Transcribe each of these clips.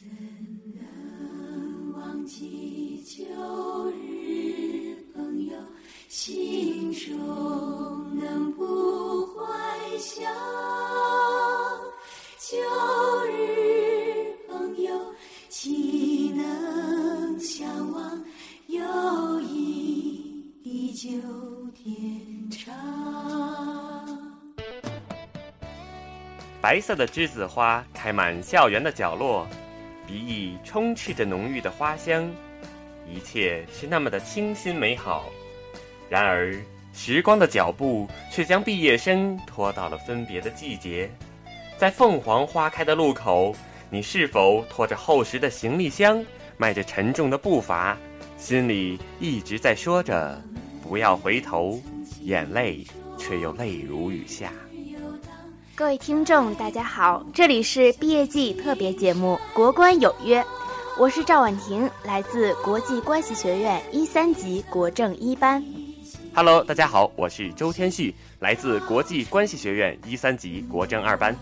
怎能忘记旧日朋友，心中能不怀想？旧日朋友，岂能相忘？友谊地久天长。白色的栀子花开满校园的角落，鼻翼充斥着浓郁的花香，一切是那么的清新美好。然而，时光的脚步却将毕业生拖到了分别的季节。在凤凰花开的路口，你是否拖着厚实的行李箱，迈着沉重的步伐，心里一直在说着“不要回头”，眼泪却又泪如雨下。各位听众，大家好，这里是毕业季特别节目《国关有约》，我是赵婉婷，来自国际关系学院一三级国政一班。Hello，大家好，我是周天旭，来自国际关系学院一三级国政二班。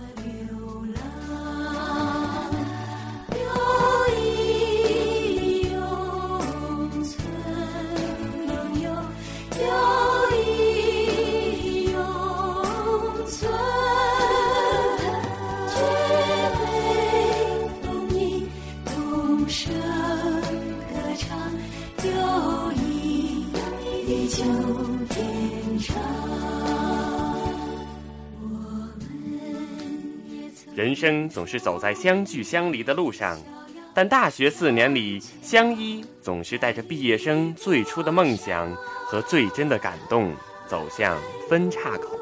生总是走在相聚相离的路上，但大学四年里，相依总是带着毕业生最初的梦想和最真的感动，走向分岔口。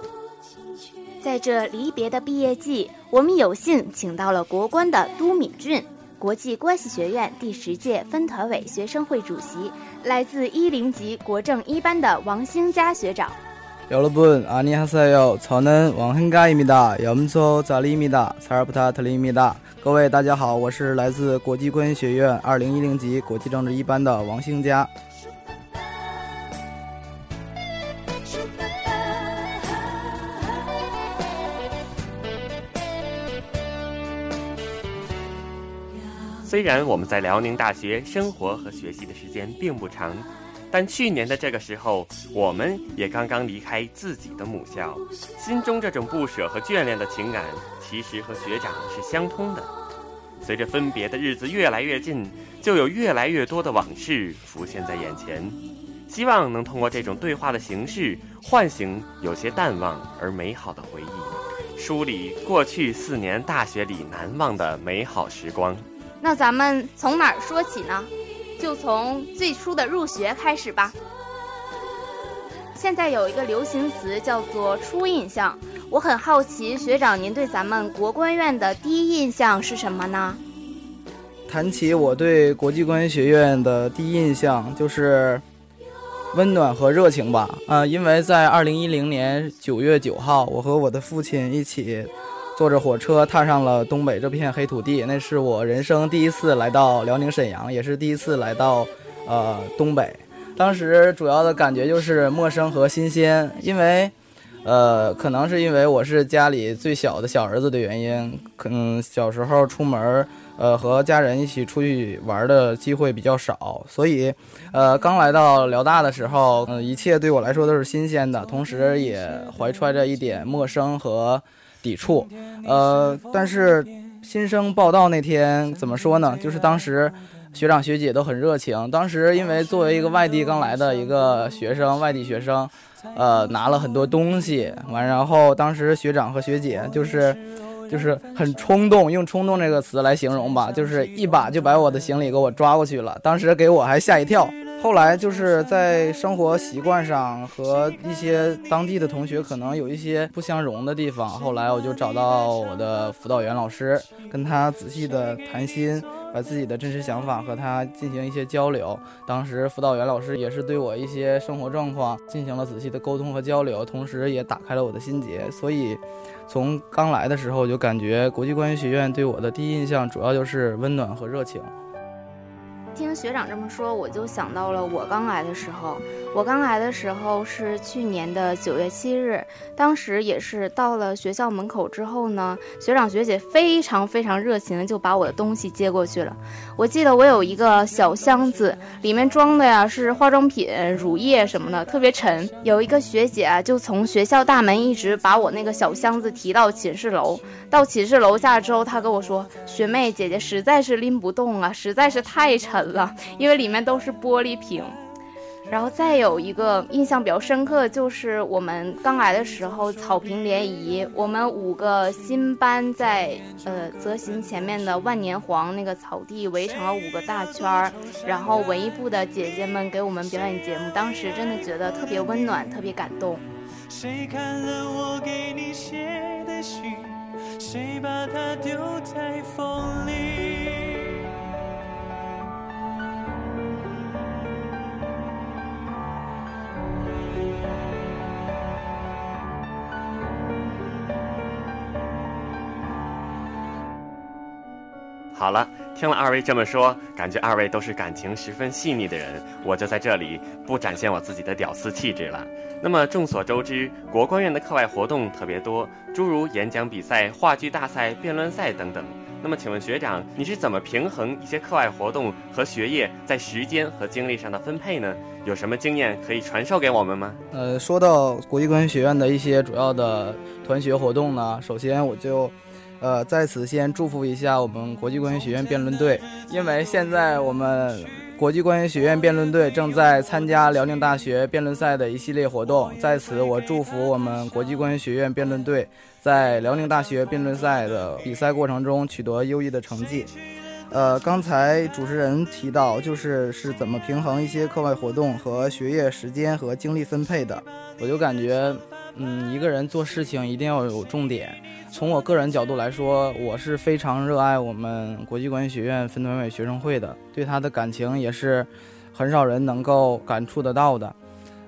在这离别的毕业季，我们有幸请到了国关的都敏俊，国际关系学院第十届分团委学生会主席，来自一零级国政一班的王兴佳学长。여러분 안녕하세요. 저는 왕흥가입니다. 염소 자리입니다. 잘 부탁드립니다. 各位大家好，我是来自国际关系学院二零一零级国际政治一班的王兴佳。虽然我们在辽宁大学生活和学习的时间并不长， 但去年的这个时候，我们也刚刚离开自己的母校，心中这种不舍和眷恋的情感，其实和学长是相通的。随着分别的日子越来越近，就有越来越多的往事浮现在眼前。希望能通过这种对话的形式，唤醒有些淡忘而美好的回忆，梳理过去四年大学里难忘的美好时光。那咱们从哪儿说起呢？就从最初的入学开始吧。现在有一个流行词叫做“初印象”，我很好奇，学长您对咱们国关院的第一印象是什么呢？谈起我对国际关系学院的第一印象，就是温暖和热情吧。啊、因为在二零一零年九月九号，我和我的父亲一起坐着火车踏上了东北这片黑土地，那是我人生第一次来到辽宁沈阳，也是第一次来到呃东北。当时主要的感觉就是陌生和新鲜，因为。呃，可能是因为我是家里最小的小儿子的原因，可能小时候出门，呃，和家人一起出去玩的机会比较少，所以，呃，刚来到辽大的时候，嗯、一切对我来说都是新鲜的，同时也怀揣着一点陌生和抵触，呃，但是新生报道那天怎么说呢？就是当时。学长学姐都很热情。当时因为作为一个外地刚来的一个学生，外地学生，呃，拿了很多东西，完，然后当时学长和学姐就是，就是很冲动，用冲动这个词来形容吧，就是一把就把我的行李给我抓过去了，当时给我还吓一跳。后来就是在生活习惯上和一些当地的同学可能有一些不相容的地方，后来我就找到我的辅导员老师，跟他仔细的谈心，把自己的真实想法和他进行一些交流。当时辅导员老师也是对我一些生活状况进行了仔细的沟通和交流，同时也打开了我的心结。所以，从刚来的时候我就感觉国际关系学院对我的第一印象主要就是温暖和热情。听学长这么说，我就想到了我刚来的时候，我刚来的时候是去年的九月七日，当时也是到了学校门口之后呢，学长学姐非常非常热情就把我的东西接过去了。我记得我有一个小箱子，里面装的呀是化妆品、乳液什么的，特别沉。有一个学姐，就从学校大门一直把我那个小箱子提到寝室楼。到寝室楼下之后，她跟我说：“学妹姐姐实在是拎不动啊，实在是太沉了，因为里面都是玻璃瓶。”然后再有一个印象比较深刻，就是我们刚来的时候草坪联谊，我们五个新班在呃泽行前面的万年黄那个草地围成了五个大圈儿，然后文艺部的姐姐们给我们表演节目，当时真的觉得特别温暖，特别感动。谁看了我给你写的信？谁把它丢在风里？好了，听了二位这么说，感觉二位都是感情十分细腻的人，我就在这里不展现我自己的屌丝气质了。那么众所周知，国光院的课外活动特别多，诸如演讲比赛、话剧大赛、辩论赛等等。那么请问学长，你是怎么平衡一些课外活动和学业在时间和精力上的分配呢？有什么经验可以传授给我们吗？呃，说到国际关系学院的一些主要的团学活动呢，首先我就。呃，在此先祝福一下我们国际关系学院辩论队，因为现在我们国际关系学院辩论队正在参加辽宁大学辩论赛的一系列活动。在此，我祝福我们国际关系学院辩论队在辽宁大学辩论赛的比赛过程中取得优异的成绩。呃，刚才主持人提到，就是是怎么平衡一些课外活动和学业时间和精力分配的，我就感觉，嗯，一个人做事情一定要有重点。从我个人角度来说，我是非常热爱我们国际关系学院分团委学生会的，对他的感情也是很少人能够感触得到的。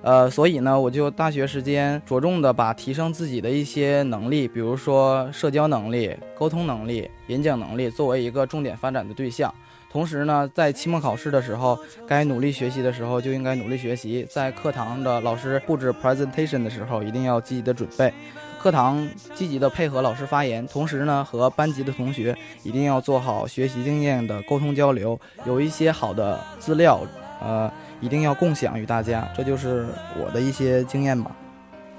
呃，所以呢，我就大学时间着重的把提升自己的一些能力，比如说社交能力、沟通能力、演讲能力，作为一个重点发展的对象。同时呢，在期末考试的时候，该努力学习的时候就应该努力学习，在课堂的老师布置 presentation 的时候，一定要积极的准备。课堂积极的配合老师发言，同时呢，和班级的同学一定要做好学习经验的沟通交流，有一些好的资料，呃，一定要共享与大家。这就是我的一些经验吧。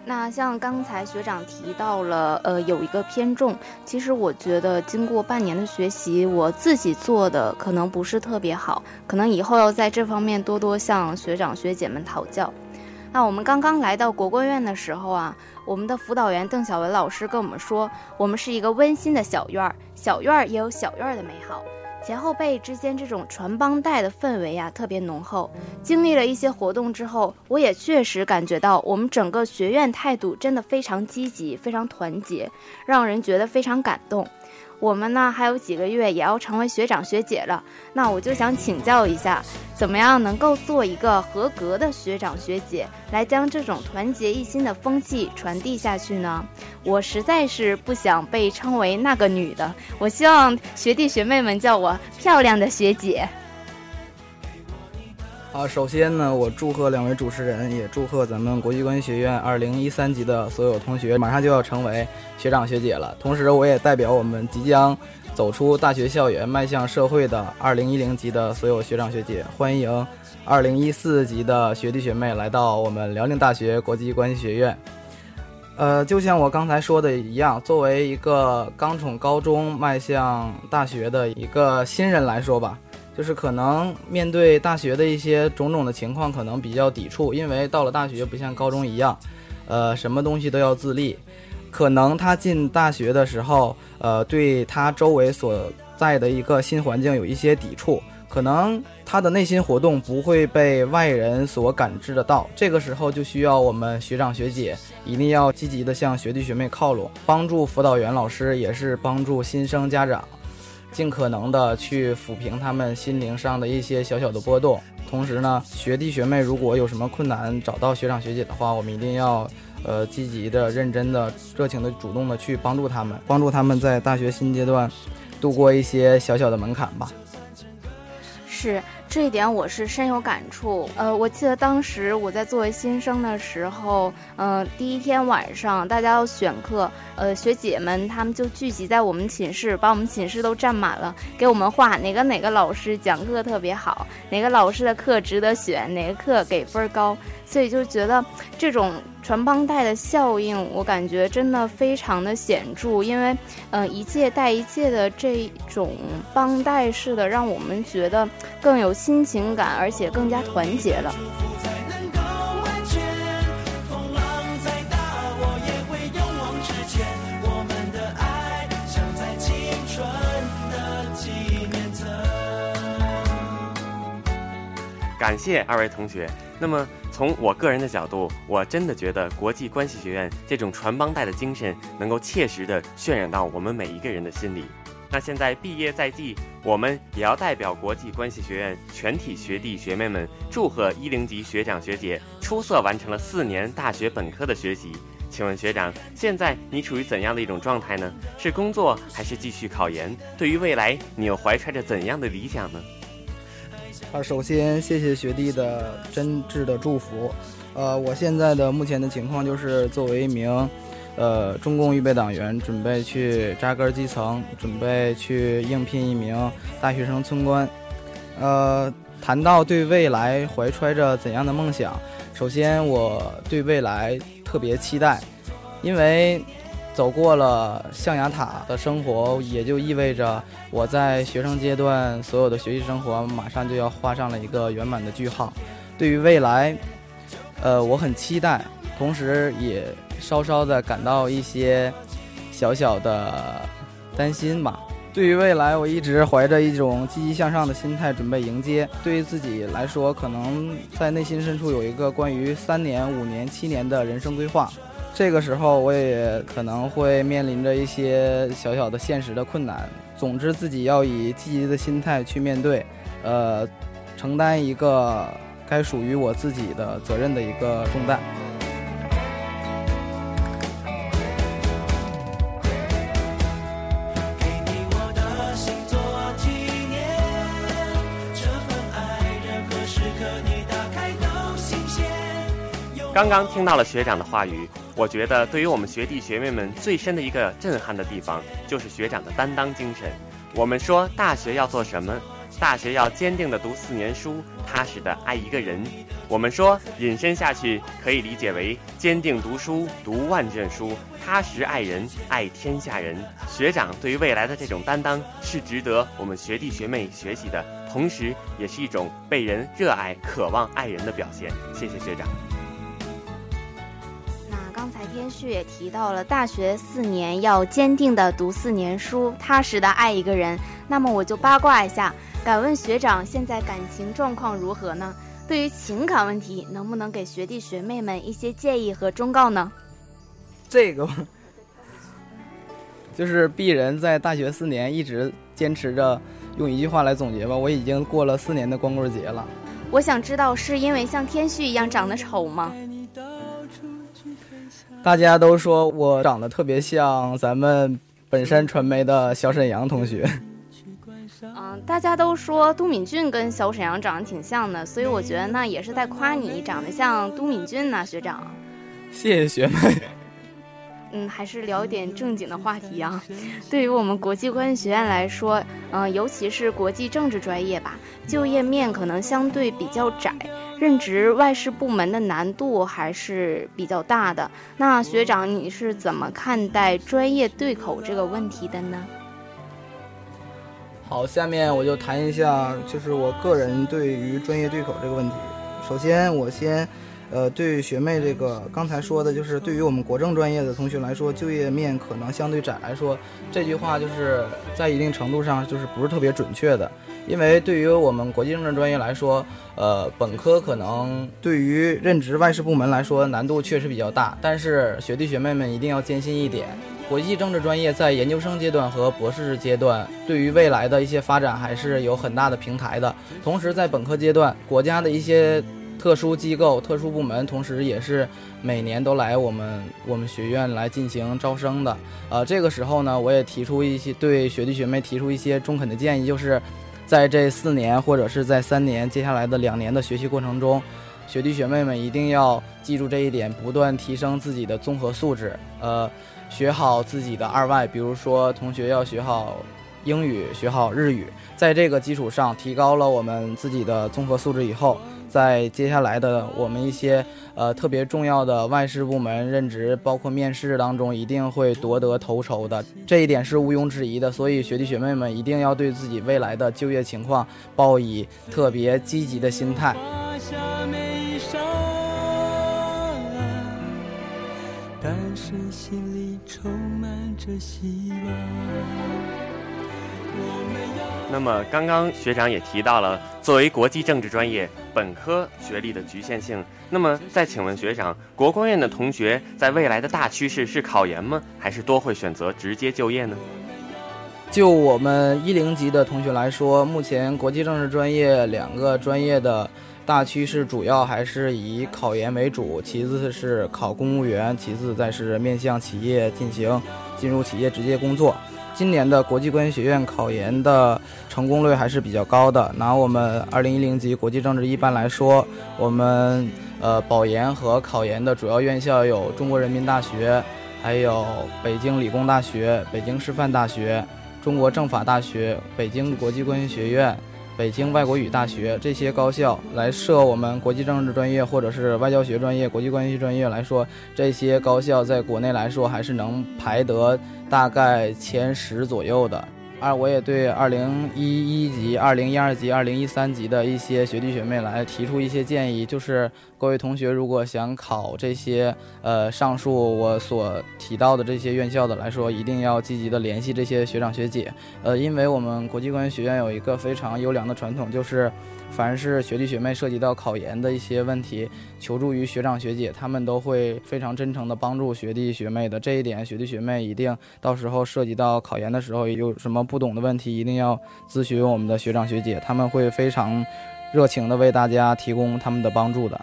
那像刚才学长提到了，呃，有一个偏重，其实我觉得经过半年的学习，我自己做的可能不是特别好，可能以后要在这方面多多向学长学姐们讨教。那我们刚刚来到国关院的时候啊，我们的辅导员邓小文老师跟我们说，我们是一个温馨的小院儿，小院儿也有小院儿的美好，前后辈之间这种传帮带的氛围呀特别浓厚。经历了一些活动之后，我也确实感觉到我们整个学院态度真的非常积极，非常团结，让人觉得非常感动。我们呢还有几个月也要成为学长学姐了，那我就想请教一下，怎么样能够做一个合格的学长学姐，来将这种团结一心的风气传递下去呢？我实在是不想被称为那个女的，我希望学弟学妹们叫我漂亮的学姐。啊，首先呢，我祝贺两位主持人，也祝贺咱们国际关系学院二零一三级的所有同学，马上就要成为学长学姐了。同时，我也代表我们即将走出大学校园，迈向社会的二零一零级的所有学长学姐，欢迎二零一四级的学弟学妹来到我们辽宁大学国际关系学院。呃，就像我刚才说的一样，作为一个刚从高中迈向大学的一个新人来说吧。就是可能面对大学的一些种种的情况，可能比较抵触，因为到了大学不像高中一样，呃，什么东西都要自立。可能他进大学的时候，呃，对他周围所在的一个新环境有一些抵触，可能他的内心活动不会被外人所感知得到。这个时候就需要我们学长学姐一定要积极的向学弟学妹靠拢，帮助辅导员老师，也是帮助新生家长。尽可能的去抚平他们心灵上的一些小小的波动，同时呢，学弟学妹如果有什么困难找到学长学姐的话，我们一定要，呃，积极的、认真的、热情的、主动的去帮助他们，帮助他们在大学新阶段度过一些小小的门槛吧。是。这一点我是深有感触。呃，我记得当时我在作为新生的时候，嗯、第一天晚上大家要选课，呃，学姐们她们就聚集在我们寝室，把我们寝室都占满了，给我们画哪个哪个老师讲课特别好，哪个老师的课值得选，哪个课给分高。所以就觉得这种传帮带的效应，我感觉真的非常的显著，因为，嗯、一届带一届的这种帮带式的，让我们觉得更有亲情感，而且更加团结了。感谢二位同学。那么从我个人的角度，我真的觉得国际关系学院这种传帮带的精神，能够切实的渲染到我们每一个人的心里。那现在毕业在即，我们也要代表国际关系学院全体学弟学妹们，祝贺一零级学长学姐出色完成了四年大学本科的学习。请问学长，现在你处于怎样的一种状态呢？是工作还是继续考研？对于未来，你又怀揣着怎样的理想呢？啊，首先谢谢学弟的真挚的祝福。呃，我现在的目前的情况就是作为一名呃中共预备党员，准备去扎根基层，准备去应聘一名大学生村官。呃，谈到对未来怀揣着怎样的梦想，首先我对未来特别期待，因为走过了象牙塔的生活，也就意味着我在学生阶段所有的学习生活马上就要画上了一个圆满的句号。对于未来，呃，我很期待，同时也稍稍的感到一些小小的担心吧。对于未来，我一直怀着一种积极向上的心态准备迎接。对于自己来说，可能在内心深处有一个关于三年、五年、七年的人生规划。这个时候，我也可能会面临着一些小小的现实的困难。总之，自己要以积极的心态去面对，呃，承担一个该属于我自己的责任的一个重担。给你我的心做纪念，这份爱任何时刻你打开都新鲜。刚刚听到了学长的话语，我觉得对于我们学弟学妹们最深的一个震撼的地方，就是学长的担当精神。我们说大学要做什么？大学要坚定的读四年书，踏实的爱一个人。我们说引申下去，可以理解为坚定读书，读万卷书，踏实爱人，爱天下人。学长对于未来的这种担当，是值得我们学弟学妹学习的，同时也是一种被人热爱、渴望爱人的表现。谢谢学长。天旭也提到了，大学四年要坚定的读四年书，踏实的爱一个人。那么我就八卦一下，敢问学长现在感情状况如何呢？对于情感问题，能不能给学弟学妹们一些建议和忠告呢？这个 就是鄙人在大学四年一直坚持着用一句话来总结吧，我已经过了四年的光棍节了。我想知道，是因为像天旭一样长得丑吗？大家都说我长得特别像咱们本山传媒的小沈阳同学。嗯，大家都说都敏俊跟小沈阳长得挺像的，所以我觉得那也是在夸你长得像都敏俊呐、学长。谢谢学妹。嗯，还是聊一点正经的话题啊。对于我们国际关系学院来说，嗯、尤其是国际政治专业吧，就业面可能相对比较窄，任职外事部门的难度还是比较大的。那学长，你是怎么看待专业对口这个问题的呢？好，下面我就谈一下，就是我个人对于专业对口这个问题。首先，我先，呃，对学妹这个刚才说的，就是对于我们国政专业的同学来说，就业面可能相对窄来说，这句话就是在一定程度上就是不是特别准确的。因为对于我们国际政治专业来说，呃，本科可能对于任职外事部门来说难度确实比较大，但是学弟学妹们一定要坚信一点，国际政治专业在研究生阶段和博士阶段，对于未来的一些发展还是有很大的平台的。同时，在本科阶段，国家的一些特殊机构、特殊部门，同时也是每年都来我们我们学院来进行招生的。呃，这个时候呢，我也提出一些对学弟学妹提出一些中肯的建议，就是在这四年或者是在三年接下来的两年的学习过程中，学弟学妹们一定要记住这一点，不断提升自己的综合素质，呃，学好自己的二外，比如说同学要学好英语，学好日语，在这个基础上提高了我们自己的综合素质以后。在接下来的我们一些呃特别重要的外事部门任职，包括面试当中，一定会夺得头筹的，这一点是毋庸置疑的。所以学弟学妹们一定要对自己未来的就业情况抱以特别积极的心态。但是心里充满着希望。那么，刚刚学长也提到了，作为国际政治专业本科学历的局限性。那么，再请问学长，国光院的同学在未来的大趋势是考研吗？还是多会选择直接就业呢？就我们一零级的同学来说，目前国际政治专业两个专业的大趋势主要还是以考研为主，其次是考公务员，其次再是面向企业进行进入企业直接工作。今年的国际关系学院考研的成功率还是比较高的。拿我们二零一零级国际政治一班来说，我们呃保研和考研的主要院校有中国人民大学，还有北京理工大学、北京师范大学、中国政法大学、北京国际关系学院。北京外国语大学这些高校来设我们国际政治专业或者是外交学专业、国际关系专业来说，这些高校在国内来说还是能排得大概前十左右的。二，我也对二零一一级、二零一二级、二零一三级的一些学弟学妹来提出一些建议，就是各位同学如果想考这些呃上述我所提到的这些院校的来说，一定要积极的联系这些学长学姐，呃，因为我们国际关系学院有一个非常优良的传统，就是凡是学弟学妹涉及到考研的一些问题，求助于学长学姐，他们都会非常真诚的帮助学弟学妹的。这一点，学弟学妹一定到时候涉及到考研的时候有什么不懂的问题，一定要咨询我们的学长学姐，他们会非常热情的为大家提供他们的帮助的。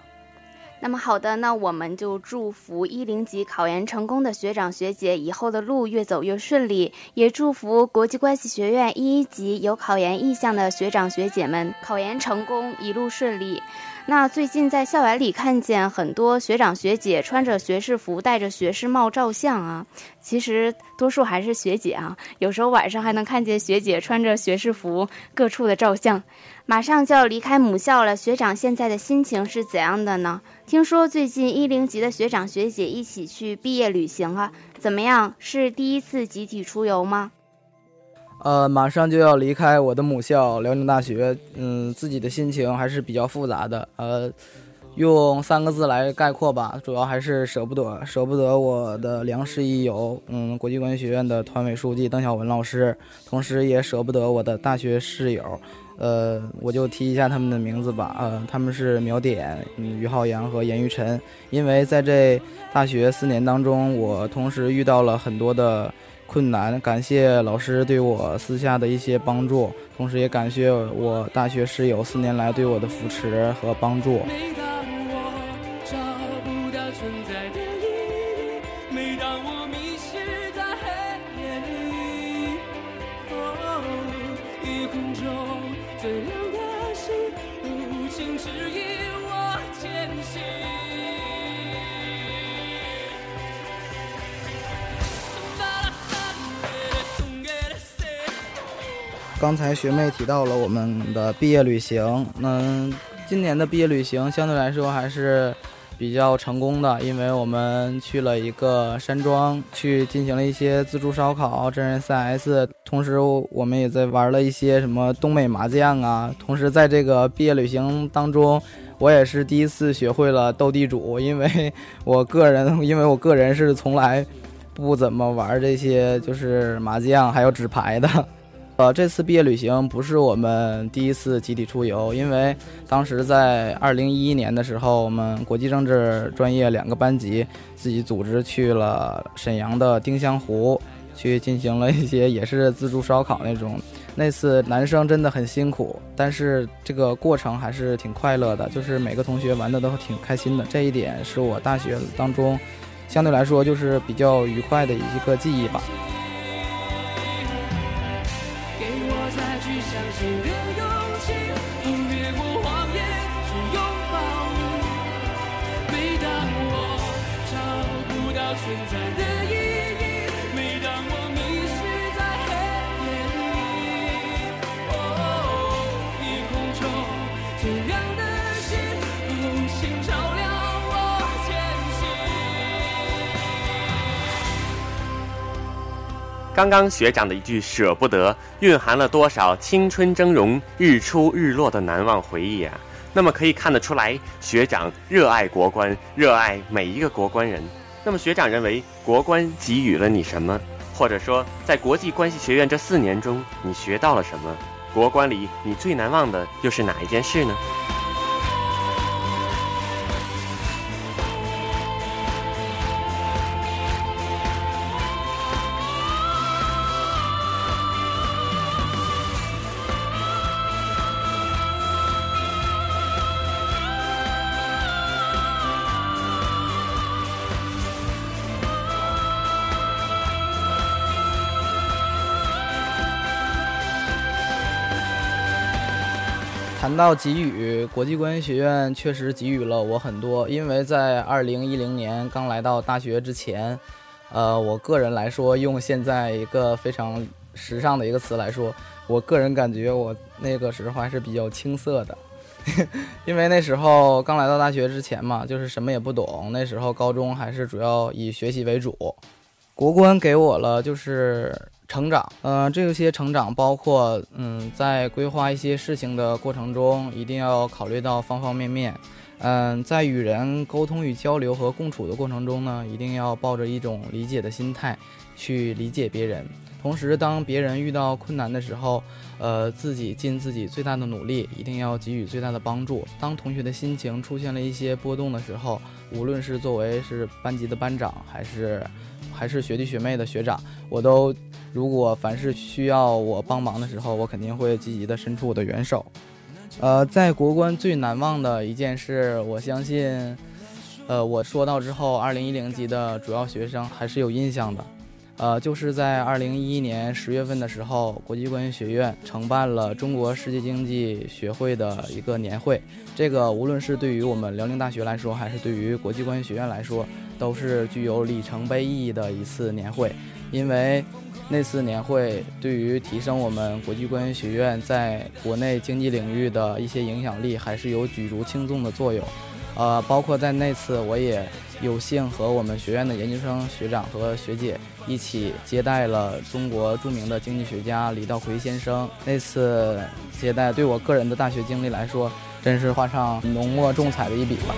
那么好的，那我们就祝福一零级考研成功的学长学姐以后的路越走越顺利，也祝福国际关系学院一一级有考研意向的学长学姐们考研成功，一路顺利。那最近在校园里看见很多学长学姐穿着学士服，戴着学士帽照相啊。其实多数还是学姐啊，有时候晚上还能看见学姐穿着学士服各处的照相。马上就要离开母校了，学长现在的心情是怎样的呢？听说最近一零级的学长学姐一起去毕业旅行了，怎么样？是第一次集体出游吗？呃，马上就要离开我的母校辽宁大学，嗯，自己的心情还是比较复杂的。呃，用三个字来概括吧，主要还是舍不得，舍不得我的良师益友，嗯，国际关系学院的团委书记邓晓文老师，同时也舍不得我的大学室友。呃，我就提一下他们的名字吧。呃，他们是苗点、嗯、于浩洋和严玉晨。因为在这大学四年当中，我同时遇到了很多的困难，感谢老师对我私下的一些帮助，同时也感谢我大学室友四年来对我的扶持和帮助。每当我找不到存在的意义，每当我迷失在黑夜里，夜空中最亮的星，无情指引我前行。刚才学妹提到了我们的毕业旅行，那今年的毕业旅行相对来说还是比较成功的，因为我们去了一个山庄，去进行了一些自助烧烤、真人 CS，同时我们也在玩了一些什么东北麻将啊。同时在这个毕业旅行当中，我也是第一次学会了斗地主，因为我个人，因为我个人是从来不怎么玩这些就是麻将还有纸牌的。呃，这次毕业旅行不是我们第一次集体出游，因为当时在二零一一年的时候，我们国际政治专业两个班级自己组织去了沈阳的丁香湖，去进行了一些也是自助烧烤那种。那次男生真的很辛苦，但是这个过程还是挺快乐的，就是每个同学玩的都挺开心的。这一点是我大学当中相对来说就是比较愉快的一个记忆吧。刚刚学长的一句舍不得，蕴含了多少青春峥嵘、日出日落的难忘回忆啊！那么可以看得出来，学长热爱国关，热爱每一个国关人。那么学长认为，国关给予了你什么？或者说，在国际关系学院这四年中，你学到了什么？国关里你最难忘的又是哪一件事呢？谈到给予，国际关系学院确实给予了我很多。因为在二零一零年刚来到大学之前，呃，我个人来说，用现在一个非常时尚的一个词来说，我个人感觉我那个时候还是比较青涩的，因为那时候刚来到大学之前嘛，就是什么也不懂。那时候高中还是主要以学习为主，国关给我了就是成长，嗯、这些成长包括，嗯，在规划一些事情的过程中，一定要考虑到方方面面。嗯，在与人沟通与交流和共处的过程中呢，一定要抱着一种理解的心态去理解别人。同时，当别人遇到困难的时候，呃，自己尽自己最大的努力，一定要给予最大的帮助。当同学的心情出现了一些波动的时候，无论是作为是班级的班长，还是还是学弟学妹的学长，我都如果凡是需要我帮忙的时候，我肯定会积极的伸出我的援手。呃，在国关最难忘的一件事，我相信，呃，我说到之后，二零一零级的主要学生还是有印象的。呃，就是在二零一一年十月份的时候，国际关系学院承办了中国世界经济学会的一个年会。这个无论是对于我们辽宁大学来说，还是对于国际关系学院来说，都是具有里程碑意义的一次年会。因为那次年会对于提升我们国际关系学院在国内经济领域的一些影响力，还是有举足轻重的作用。呃，包括在那次，我也有幸和我们学院的研究生学长和学姐一起接待了中国著名的经济学家李道葵先生。那次接待对我个人的大学经历来说，真是画上浓墨重彩的一笔吧。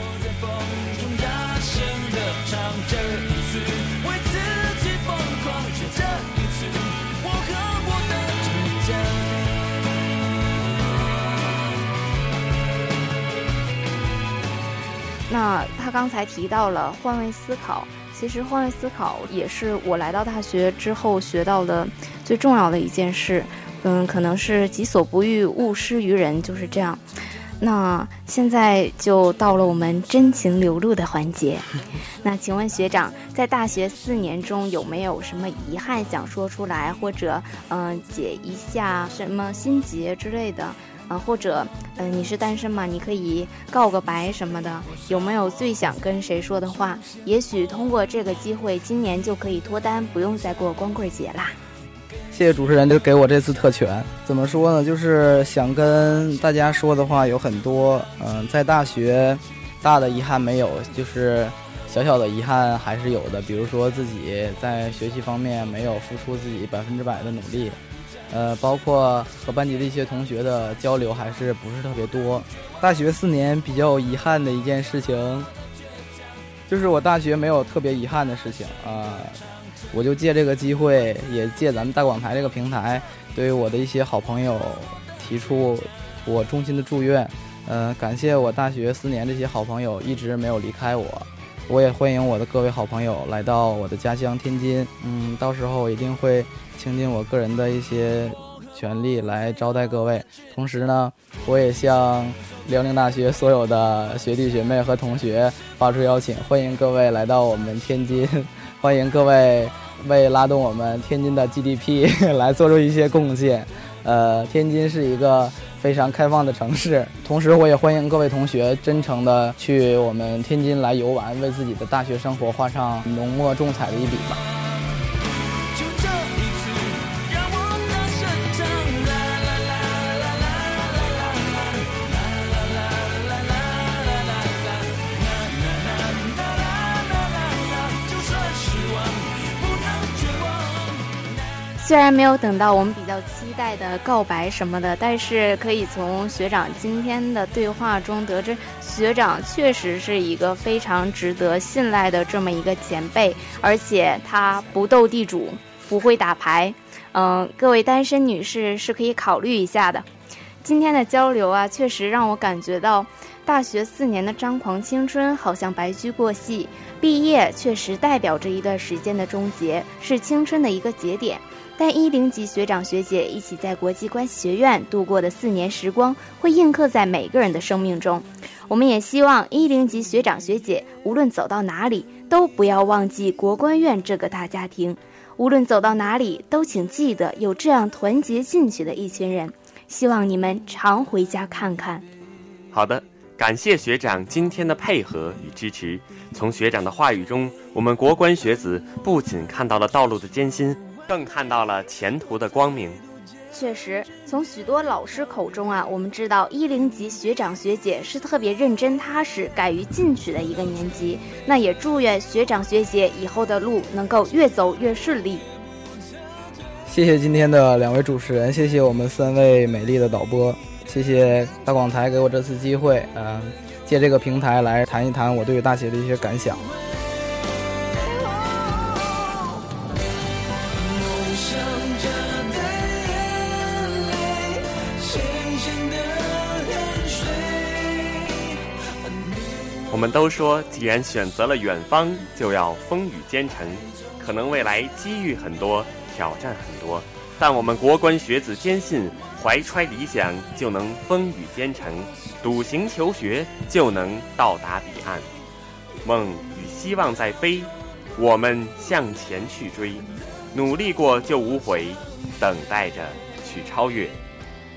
那他刚才提到了换位思考，其实换位思考也是我来到大学之后学到的最重要的一件事。嗯，可能是己所不欲，勿施于人，就是这样。那现在就到了我们真情流露的环节。那请问学长，在大学四年中有没有什么遗憾想说出来，或者嗯、呃解一下什么心结之类的？啊、或者嗯、呃你是单身嘛，你可以告个白什么的。有没有最想跟谁说的话？也许通过这个机会，今年就可以脱单，不用再过光棍节啦。谢谢主持人，就给我这次特权。怎么说呢？就是想跟大家说的话有很多。嗯、在大学，大的遗憾没有，就是小小的遗憾还是有的。比如说自己在学习方面没有付出自己百分之百的努力，呃，包括和班级的一些同学的交流还是不是特别多。大学四年比较遗憾的一件事情，就是我大学没有特别遗憾的事情啊。我就借这个机会，也借咱们大广台这个平台，对于我的一些好朋友提出我衷心的祝愿。呃，感谢我大学四年这些好朋友一直没有离开我，我也欢迎我的各位好朋友来到我的家乡天津。嗯，到时候我一定会倾尽我个人的一些全力来招待各位。同时呢，我也向辽宁大学所有的学弟学妹和同学发出邀请，欢迎各位来到我们天津。欢迎各位为拉动我们天津的 GDP 来做出一些贡献。呃，天津是一个非常开放的城市，同时我也欢迎各位同学真诚的去我们天津来游玩，为自己的大学生活画上浓墨重彩的一笔吧。虽然没有等到我们比较期待的告白什么的，但是可以从学长今天的对话中得知，学长确实是一个非常值得信赖的这么一个前辈，而且他不斗地主，不会打牌。嗯，各位单身女士是可以考虑一下的。今天的交流啊，确实让我感觉到，大学四年的张狂青春好像白驹过隙，毕业确实代表着一段时间的终结，是青春的一个节点。但一零级学长学姐一起在国际关系学院度过的四年时光，会印刻在每个人的生命中。我们也希望一零级学长学姐无论走到哪里，都不要忘记国关院这个大家庭。无论走到哪里，都请记得有这样团结进取的一群人。希望你们常回家看看。好的，感谢学长今天的配合与支持。从学长的话语中，我们国关学子不仅看到了道路的艰辛，更看到了前途的光明。确实，从许多老师口中啊，我们知道一零级学长学姐是特别认真踏实、敢于进取的一个年级。那也祝愿学长学姐以后的路能够越走越顺利。谢谢今天的两位主持人，谢谢我们三位美丽的导播，谢谢大广台给我这次机会，嗯、借这个平台来谈一谈我对大学的一些感想。我们都说，既然选择了远方，就要风雨兼程。可能未来机遇很多，挑战很多，但我们国关学子坚信，怀揣理想就能风雨兼程，笃行求学就能到达彼岸。梦与希望在飞，我们向前去追，努力过就无悔，等待着去超越。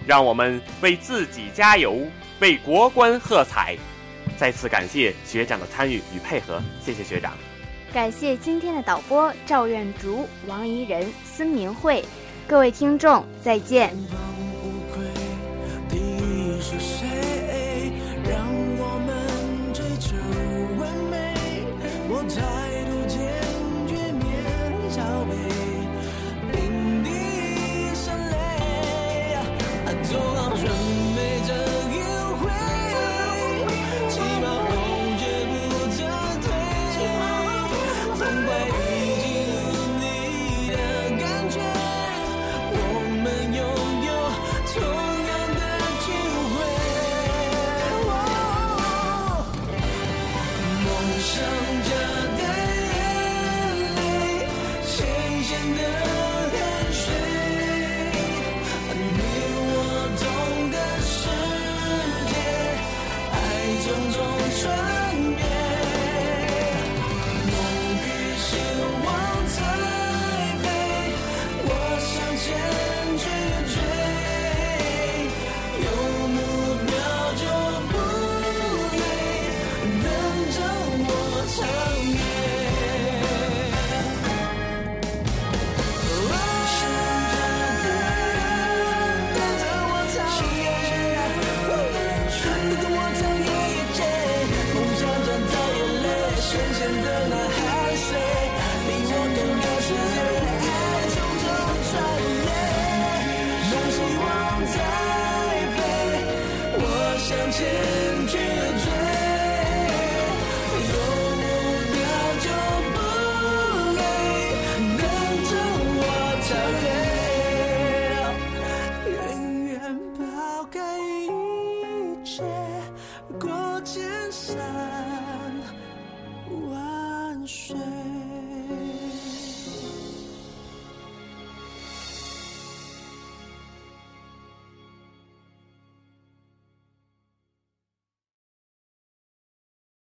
让我们为自己加油，为国关喝彩。再次感谢学长的参与与配合，谢谢学长。感谢今天的导播赵愿竹、王怡人、孙明慧，各位听众再见。前